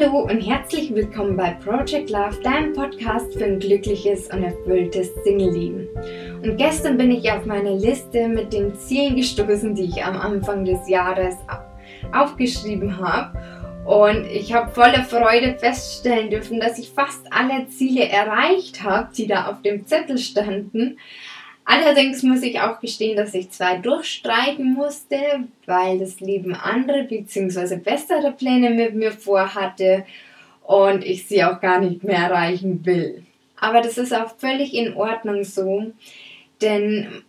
Hallo und herzlich willkommen bei Project Love, deinem Podcast für ein glückliches und erfülltes Single-Leben. Und gestern bin ich auf meine Liste mit den Zielen gestoßen, die ich am Anfang des Jahres aufgeschrieben habe. Und ich habe voller Freude feststellen dürfen, dass ich fast alle Ziele erreicht habe, die da auf dem Zettel standen. Allerdings muss ich auch gestehen, dass ich zwei durchstreichen musste, weil das Leben andere bzw. bessere Pläne mit mir vorhatte und ich sie auch gar nicht mehr erreichen will. Aber das ist auch völlig in Ordnung so, denn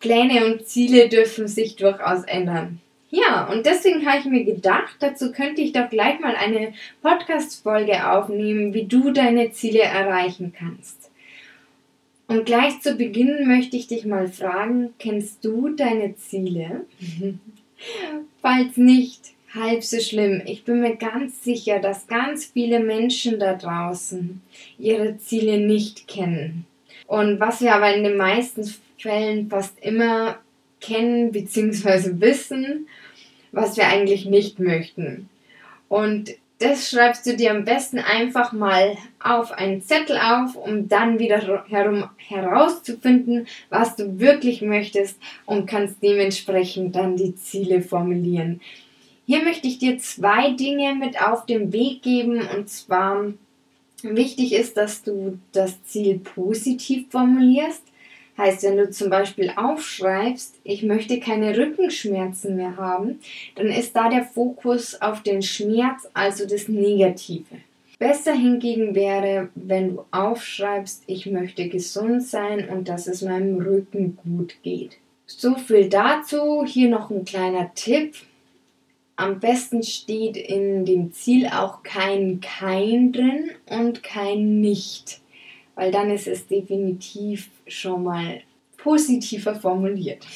Pläne und Ziele dürfen sich durchaus ändern. Ja, und deswegen habe ich mir gedacht, dazu könnte ich doch gleich mal eine Podcast-Folge aufnehmen, wie du deine Ziele erreichen kannst. Und gleich zu Beginn möchte ich dich mal fragen, kennst du deine Ziele? Falls nicht, halb so schlimm. Ich bin mir ganz sicher, dass ganz viele Menschen da draußen ihre Ziele nicht kennen. Und was wir aber in den meisten Fällen fast immer kennen bzw. wissen, was wir eigentlich nicht möchten. Und das schreibst du dir am besten einfach mal auf einen Zettel auf, um dann wieder herum herauszufinden, was du wirklich möchtest und kannst dementsprechend dann die Ziele formulieren. Hier möchte ich dir zwei Dinge mit auf den Weg geben und zwar wichtig ist, dass du das Ziel positiv formulierst. Heißt, wenn du zum Beispiel aufschreibst, ich möchte keine Rückenschmerzen mehr haben, dann ist da der Fokus auf den Schmerz, also das Negative. Besser hingegen wäre, wenn du aufschreibst, ich möchte gesund sein und dass es meinem Rücken gut geht. So viel dazu. Hier noch ein kleiner Tipp. Am besten steht in dem Ziel auch kein kein drin und kein nicht weil dann ist es definitiv schon mal positiver formuliert.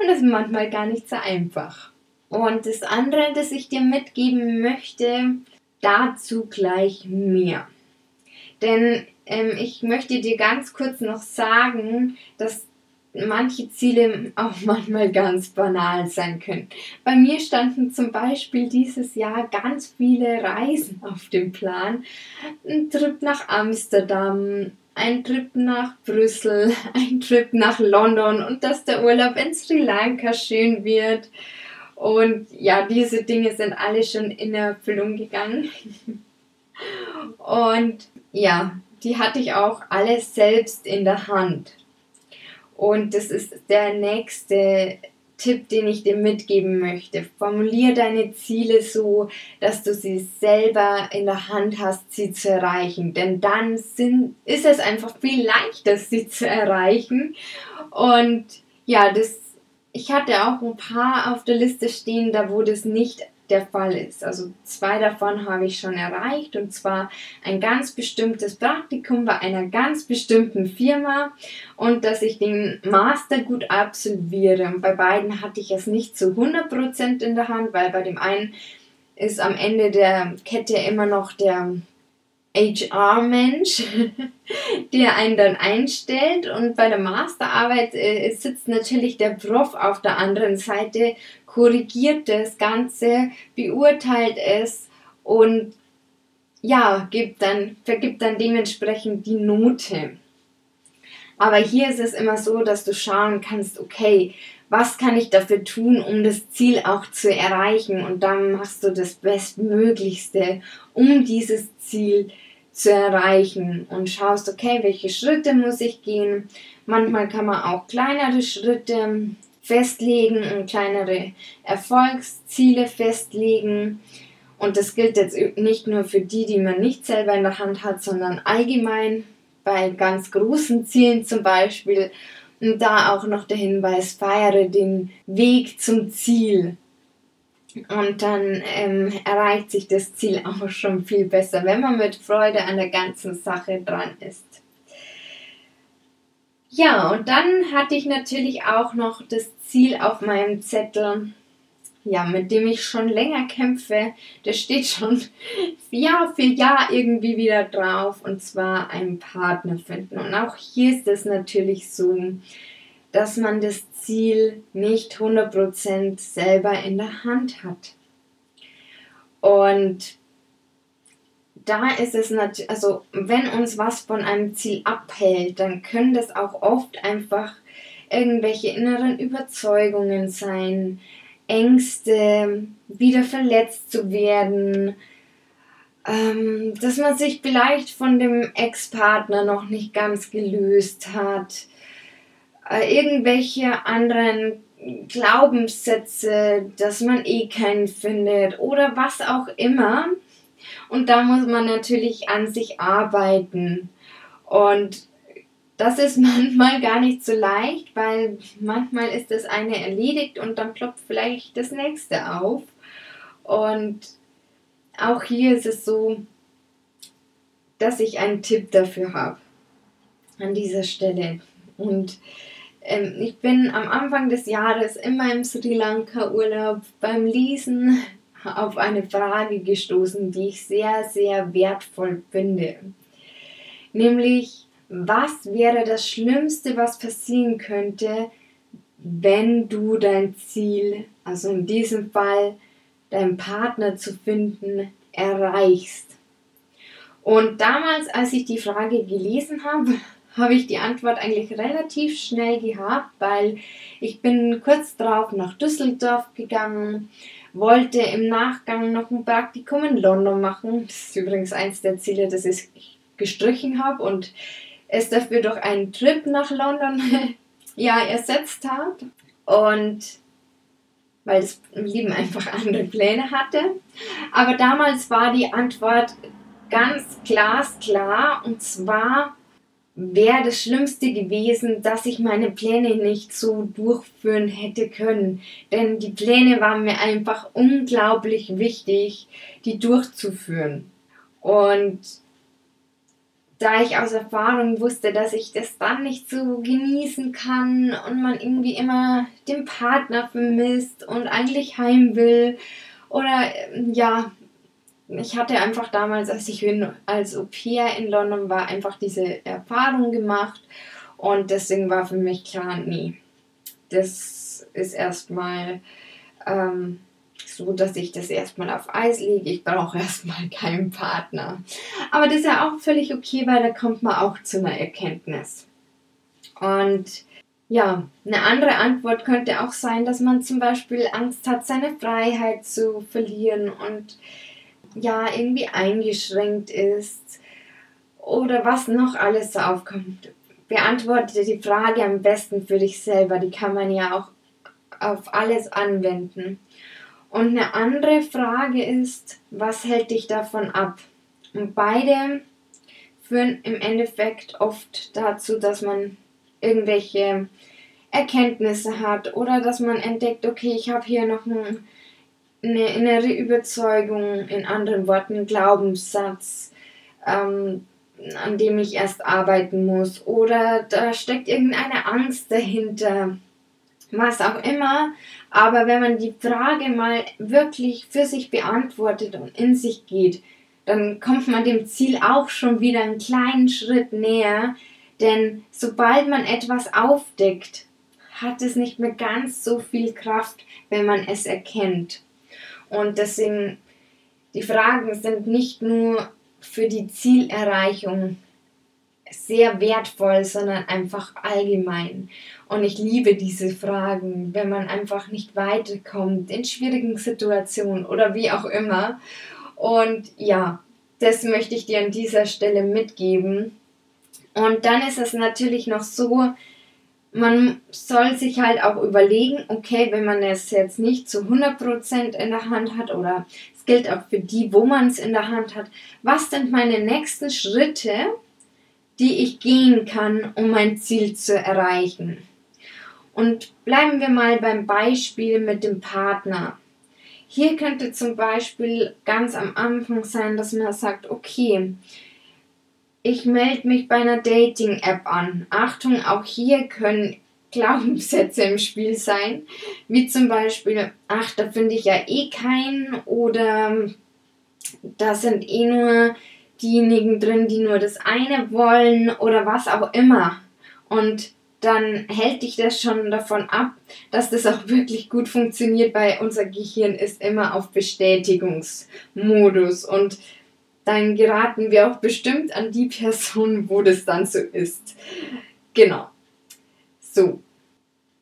Und das ist manchmal gar nicht so einfach. Und das andere, das ich dir mitgeben möchte, dazu gleich mehr. Denn ähm, ich möchte dir ganz kurz noch sagen, dass manche Ziele auch manchmal ganz banal sein können. Bei mir standen zum Beispiel dieses Jahr ganz viele Reisen auf dem Plan. Ein Trip nach Amsterdam, ein Trip nach Brüssel, ein Trip nach London und dass der Urlaub in Sri Lanka schön wird. Und ja, diese Dinge sind alle schon in Erfüllung gegangen. Und ja, die hatte ich auch alles selbst in der Hand. Und das ist der nächste Tipp, den ich dir mitgeben möchte. Formulier deine Ziele so, dass du sie selber in der Hand hast, sie zu erreichen. Denn dann sind, ist es einfach viel leichter, sie zu erreichen. Und ja, das, ich hatte auch ein paar auf der Liste stehen, da wo das nicht der Fall ist. Also zwei davon habe ich schon erreicht und zwar ein ganz bestimmtes Praktikum bei einer ganz bestimmten Firma und dass ich den Master gut absolviere. Und bei beiden hatte ich es nicht zu 100% in der Hand, weil bei dem einen ist am Ende der Kette immer noch der HR-Mensch, der einen dann einstellt. Und bei der Masterarbeit äh, sitzt natürlich der Prof auf der anderen Seite, korrigiert das Ganze, beurteilt es und ja, gibt dann, vergibt dann dementsprechend die Note. Aber hier ist es immer so, dass du schauen kannst, okay, was kann ich dafür tun, um das Ziel auch zu erreichen? Und dann machst du das Bestmöglichste, um dieses Ziel zu zu erreichen und schaust, okay, welche Schritte muss ich gehen. Manchmal kann man auch kleinere Schritte festlegen und kleinere Erfolgsziele festlegen. Und das gilt jetzt nicht nur für die, die man nicht selber in der Hand hat, sondern allgemein bei ganz großen Zielen zum Beispiel. Und da auch noch der Hinweis, feiere den Weg zum Ziel. Und dann ähm, erreicht sich das Ziel auch schon viel besser, wenn man mit Freude an der ganzen Sache dran ist. Ja, und dann hatte ich natürlich auch noch das Ziel auf meinem Zettel, ja, mit dem ich schon länger kämpfe. Das steht schon Jahr für Jahr irgendwie wieder drauf, und zwar einen Partner finden. Und auch hier ist es natürlich so, dass man das Ziel nicht 100% selber in der Hand hat. Und da ist es natürlich, also wenn uns was von einem Ziel abhält, dann können das auch oft einfach irgendwelche inneren Überzeugungen sein, Ängste, wieder verletzt zu werden, ähm, dass man sich vielleicht von dem Ex-Partner noch nicht ganz gelöst hat, äh, irgendwelche anderen Glaubenssätze, dass man eh keinen findet oder was auch immer. Und da muss man natürlich an sich arbeiten. Und das ist manchmal gar nicht so leicht, weil manchmal ist das eine erledigt und dann ploppt vielleicht das nächste auf. Und auch hier ist es so, dass ich einen Tipp dafür habe an dieser Stelle. Und ähm, ich bin am Anfang des Jahres immer im Sri Lanka Urlaub beim Lesen auf eine Frage gestoßen, die ich sehr, sehr wertvoll finde. Nämlich, was wäre das Schlimmste, was passieren könnte, wenn du dein Ziel, also in diesem Fall deinen Partner zu finden, erreichst? Und damals, als ich die Frage gelesen habe, habe ich die Antwort eigentlich relativ schnell gehabt, weil ich bin kurz darauf nach Düsseldorf gegangen, wollte im Nachgang noch ein Praktikum in London machen. Das ist übrigens eins der Ziele, das ich gestrichen habe und es dafür durch einen Trip nach London ja ersetzt habe. Und weil das Leben einfach andere Pläne hatte. Aber damals war die Antwort ganz glasklar und zwar wäre das Schlimmste gewesen, dass ich meine Pläne nicht so durchführen hätte können. Denn die Pläne waren mir einfach unglaublich wichtig, die durchzuführen. Und da ich aus Erfahrung wusste, dass ich das dann nicht so genießen kann und man irgendwie immer den Partner vermisst und eigentlich heim will oder ja, ich hatte einfach damals, als ich als Au pair in London war, einfach diese Erfahrung gemacht und deswegen war für mich klar, nee, das ist erstmal ähm, so, dass ich das erstmal auf Eis lege. Ich brauche erstmal keinen Partner. Aber das ist ja auch völlig okay, weil da kommt man auch zu einer Erkenntnis. Und ja, eine andere Antwort könnte auch sein, dass man zum Beispiel Angst hat, seine Freiheit zu verlieren und ja irgendwie eingeschränkt ist oder was noch alles so aufkommt. Beantworte die Frage am besten für dich selber. Die kann man ja auch auf alles anwenden. Und eine andere Frage ist, was hält dich davon ab? Und beide führen im Endeffekt oft dazu, dass man irgendwelche Erkenntnisse hat oder dass man entdeckt, okay, ich habe hier noch ein eine innere Überzeugung, in anderen Worten Glaubenssatz, ähm, an dem ich erst arbeiten muss. Oder da steckt irgendeine Angst dahinter. Was auch immer. Aber wenn man die Frage mal wirklich für sich beantwortet und in sich geht, dann kommt man dem Ziel auch schon wieder einen kleinen Schritt näher. Denn sobald man etwas aufdeckt, hat es nicht mehr ganz so viel Kraft, wenn man es erkennt. Und deswegen, die Fragen sind nicht nur für die Zielerreichung sehr wertvoll, sondern einfach allgemein. Und ich liebe diese Fragen, wenn man einfach nicht weiterkommt in schwierigen Situationen oder wie auch immer. Und ja, das möchte ich dir an dieser Stelle mitgeben. Und dann ist es natürlich noch so, man soll sich halt auch überlegen, okay, wenn man es jetzt nicht zu 100% in der Hand hat oder es gilt auch für die, wo man es in der Hand hat, was sind meine nächsten Schritte, die ich gehen kann, um mein Ziel zu erreichen. Und bleiben wir mal beim Beispiel mit dem Partner. Hier könnte zum Beispiel ganz am Anfang sein, dass man sagt, okay, ich melde mich bei einer Dating-App an. Achtung, auch hier können Glaubenssätze im Spiel sein, wie zum Beispiel, ach, da finde ich ja eh keinen oder da sind eh nur diejenigen drin, die nur das eine wollen oder was auch immer. Und dann hält dich das schon davon ab, dass das auch wirklich gut funktioniert, weil unser Gehirn ist immer auf Bestätigungsmodus und dann geraten wir auch bestimmt an die Person, wo das dann so ist. Genau. So,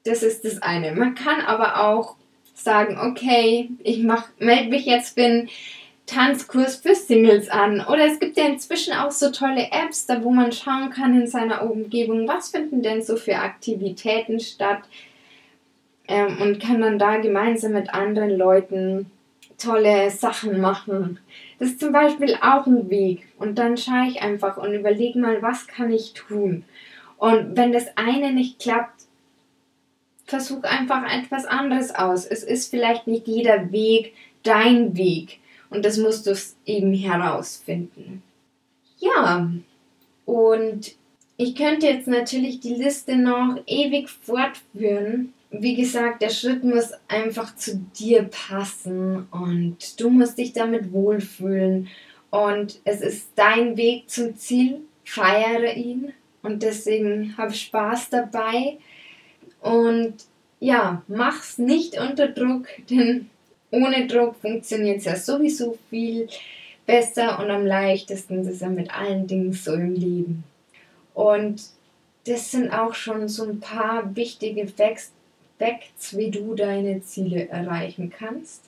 das ist das eine. Man kann aber auch sagen, okay, ich melde mich jetzt für einen Tanzkurs für Singles an. Oder es gibt ja inzwischen auch so tolle Apps, da wo man schauen kann in seiner Umgebung, was finden denn so für Aktivitäten statt ähm, und kann dann da gemeinsam mit anderen Leuten tolle Sachen machen. Das ist zum Beispiel auch ein Weg. Und dann schaue ich einfach und überlege mal, was kann ich tun. Und wenn das eine nicht klappt, versuch einfach etwas anderes aus. Es ist vielleicht nicht jeder Weg dein Weg. Und das musst du eben herausfinden. Ja, und ich könnte jetzt natürlich die Liste noch ewig fortführen. Wie gesagt, der Schritt muss einfach zu dir passen und du musst dich damit wohlfühlen. Und es ist dein Weg zum Ziel. Feiere ihn und deswegen hab Spaß dabei. Und ja, mach's nicht unter Druck, denn ohne Druck funktioniert es ja sowieso viel besser und am leichtesten. Das ist ja mit allen Dingen so im Leben. Und das sind auch schon so ein paar wichtige Facts, wie du deine Ziele erreichen kannst.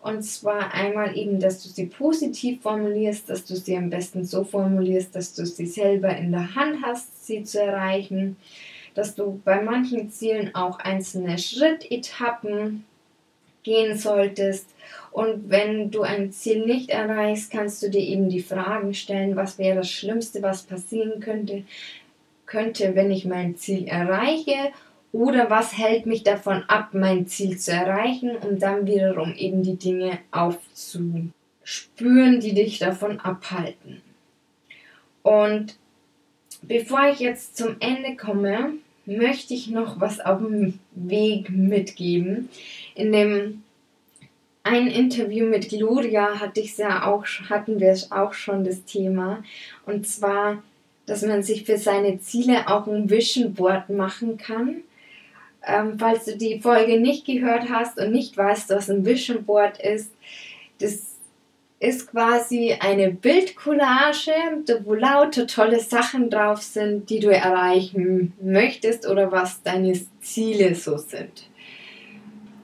Und zwar einmal eben, dass du sie positiv formulierst, dass du sie am besten so formulierst, dass du sie selber in der Hand hast, sie zu erreichen dass du bei manchen Zielen auch einzelne Schrittetappen gehen solltest. Und wenn du ein Ziel nicht erreichst, kannst du dir eben die Fragen stellen, was wäre das Schlimmste, was passieren könnte, könnte, wenn ich mein Ziel erreiche oder was hält mich davon ab, mein Ziel zu erreichen, um dann wiederum eben die Dinge aufzuspüren, die dich davon abhalten. Und bevor ich jetzt zum Ende komme, möchte ich noch was auf dem Weg mitgeben. In dem ein Interview mit Gloria hatte ich ja auch, hatten wir auch schon das Thema. Und zwar, dass man sich für seine Ziele auch ein Vision Board machen kann. Ähm, falls du die Folge nicht gehört hast und nicht weißt, was ein Vision Board ist, das ist quasi eine Bildcollage, wo lauter tolle Sachen drauf sind, die du erreichen möchtest oder was deine Ziele so sind.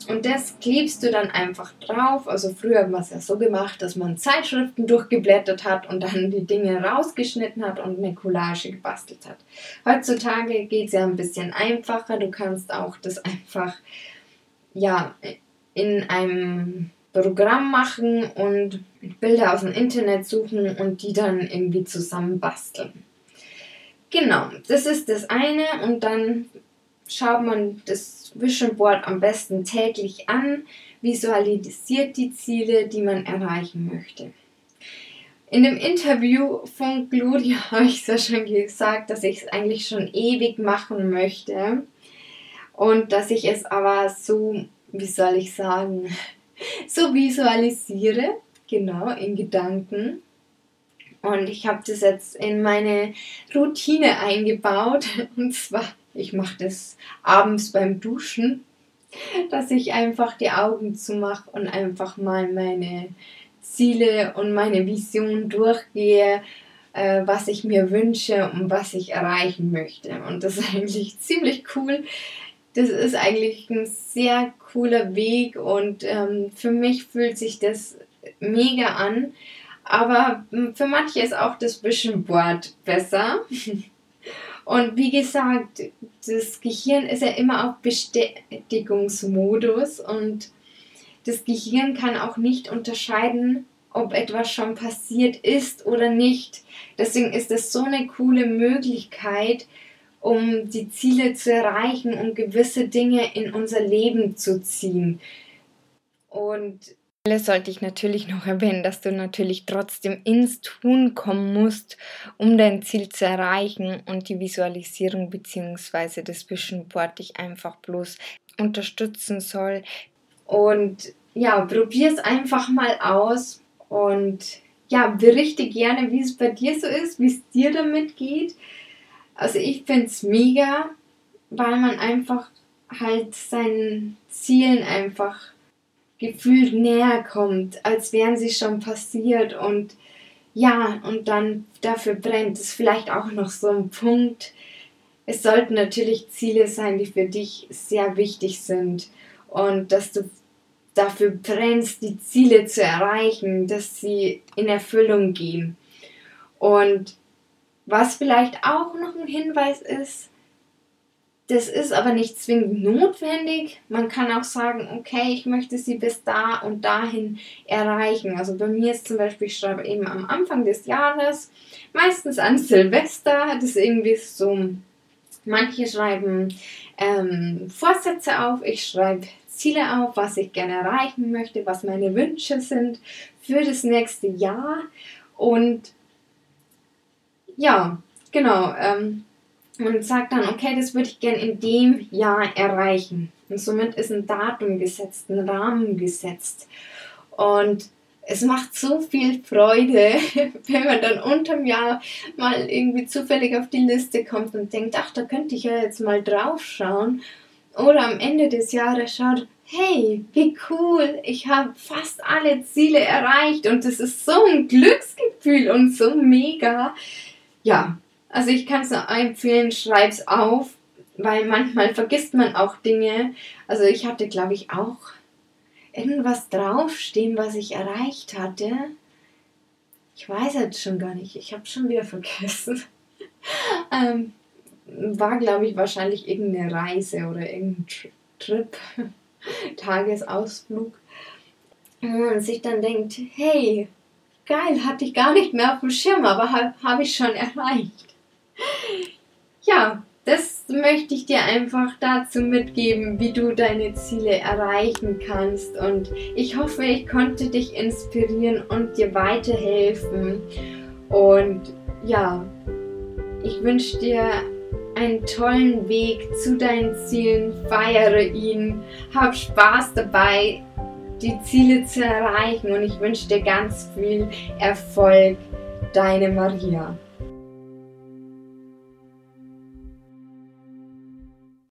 Und das klebst du dann einfach drauf. Also früher war es ja so gemacht, dass man Zeitschriften durchgeblättert hat und dann die Dinge rausgeschnitten hat und eine Collage gebastelt hat. Heutzutage geht es ja ein bisschen einfacher. Du kannst auch das einfach ja in einem Programm machen und Bilder aus dem Internet suchen und die dann irgendwie zusammen basteln. Genau, das ist das eine und dann schaut man das Vision Board am besten täglich an, visualisiert die Ziele, die man erreichen möchte. In dem Interview von Gloria habe ich es ja schon gesagt, dass ich es eigentlich schon ewig machen möchte und dass ich es aber so, wie soll ich sagen, so visualisiere, genau, in Gedanken. Und ich habe das jetzt in meine Routine eingebaut. Und zwar, ich mache das abends beim Duschen, dass ich einfach die Augen zumache und einfach mal meine Ziele und meine Vision durchgehe, äh, was ich mir wünsche und was ich erreichen möchte. Und das ist eigentlich ziemlich cool, das ist eigentlich ein sehr cooler Weg und ähm, für mich fühlt sich das mega an. Aber hm, für manche ist auch das Vision Board besser. Und wie gesagt, das Gehirn ist ja immer auf Bestätigungsmodus und das Gehirn kann auch nicht unterscheiden, ob etwas schon passiert ist oder nicht. Deswegen ist es so eine coole Möglichkeit, um die Ziele zu erreichen, um gewisse Dinge in unser Leben zu ziehen. Und sollte ich natürlich noch erwähnen, dass du natürlich trotzdem ins Tun kommen musst, um dein Ziel zu erreichen und die Visualisierung bzw. das Vision Board dich einfach bloß unterstützen soll. Und ja, probier es einfach mal aus und ja, berichte gerne, wie es bei dir so ist, wie es dir damit geht. Also ich finde es mega, weil man einfach halt seinen Zielen einfach gefühlt näher kommt, als wären sie schon passiert. Und ja, und dann dafür brennt es vielleicht auch noch so ein Punkt. Es sollten natürlich Ziele sein, die für dich sehr wichtig sind und dass du dafür brennst, die Ziele zu erreichen, dass sie in Erfüllung gehen. Und was vielleicht auch noch ein Hinweis ist, das ist aber nicht zwingend notwendig. Man kann auch sagen, okay, ich möchte sie bis da und dahin erreichen. Also bei mir ist zum Beispiel, ich schreibe eben am Anfang des Jahres, meistens an Silvester, das ist irgendwie so, manche schreiben ähm, Vorsätze auf, ich schreibe Ziele auf, was ich gerne erreichen möchte, was meine Wünsche sind für das nächste Jahr. Und ja, genau. Ähm, und sagt dann, okay, das würde ich gerne in dem Jahr erreichen. Und somit ist ein Datum gesetzt, ein Rahmen gesetzt. Und es macht so viel Freude, wenn man dann unterm Jahr mal irgendwie zufällig auf die Liste kommt und denkt, ach, da könnte ich ja jetzt mal drauf schauen. Oder am Ende des Jahres schaut, hey, wie cool, ich habe fast alle Ziele erreicht und das ist so ein Glücksgefühl und so mega. Ja, also ich kann es nur empfehlen, schreib's auf, weil manchmal vergisst man auch Dinge. Also ich hatte, glaube ich, auch irgendwas draufstehen, was ich erreicht hatte. Ich weiß jetzt schon gar nicht. Ich habe schon wieder vergessen. ähm, war, glaube ich, wahrscheinlich irgendeine Reise oder irgendein Trip, Tagesausflug. Und man sich dann denkt, hey, geil, hatte ich gar nicht mehr auf dem Schirm, aber habe hab ich schon erreicht möchte ich dir einfach dazu mitgeben, wie du deine Ziele erreichen kannst. Und ich hoffe, ich konnte dich inspirieren und dir weiterhelfen. Und ja, ich wünsche dir einen tollen Weg zu deinen Zielen, feiere ihn, hab Spaß dabei, die Ziele zu erreichen und ich wünsche dir ganz viel Erfolg. Deine Maria.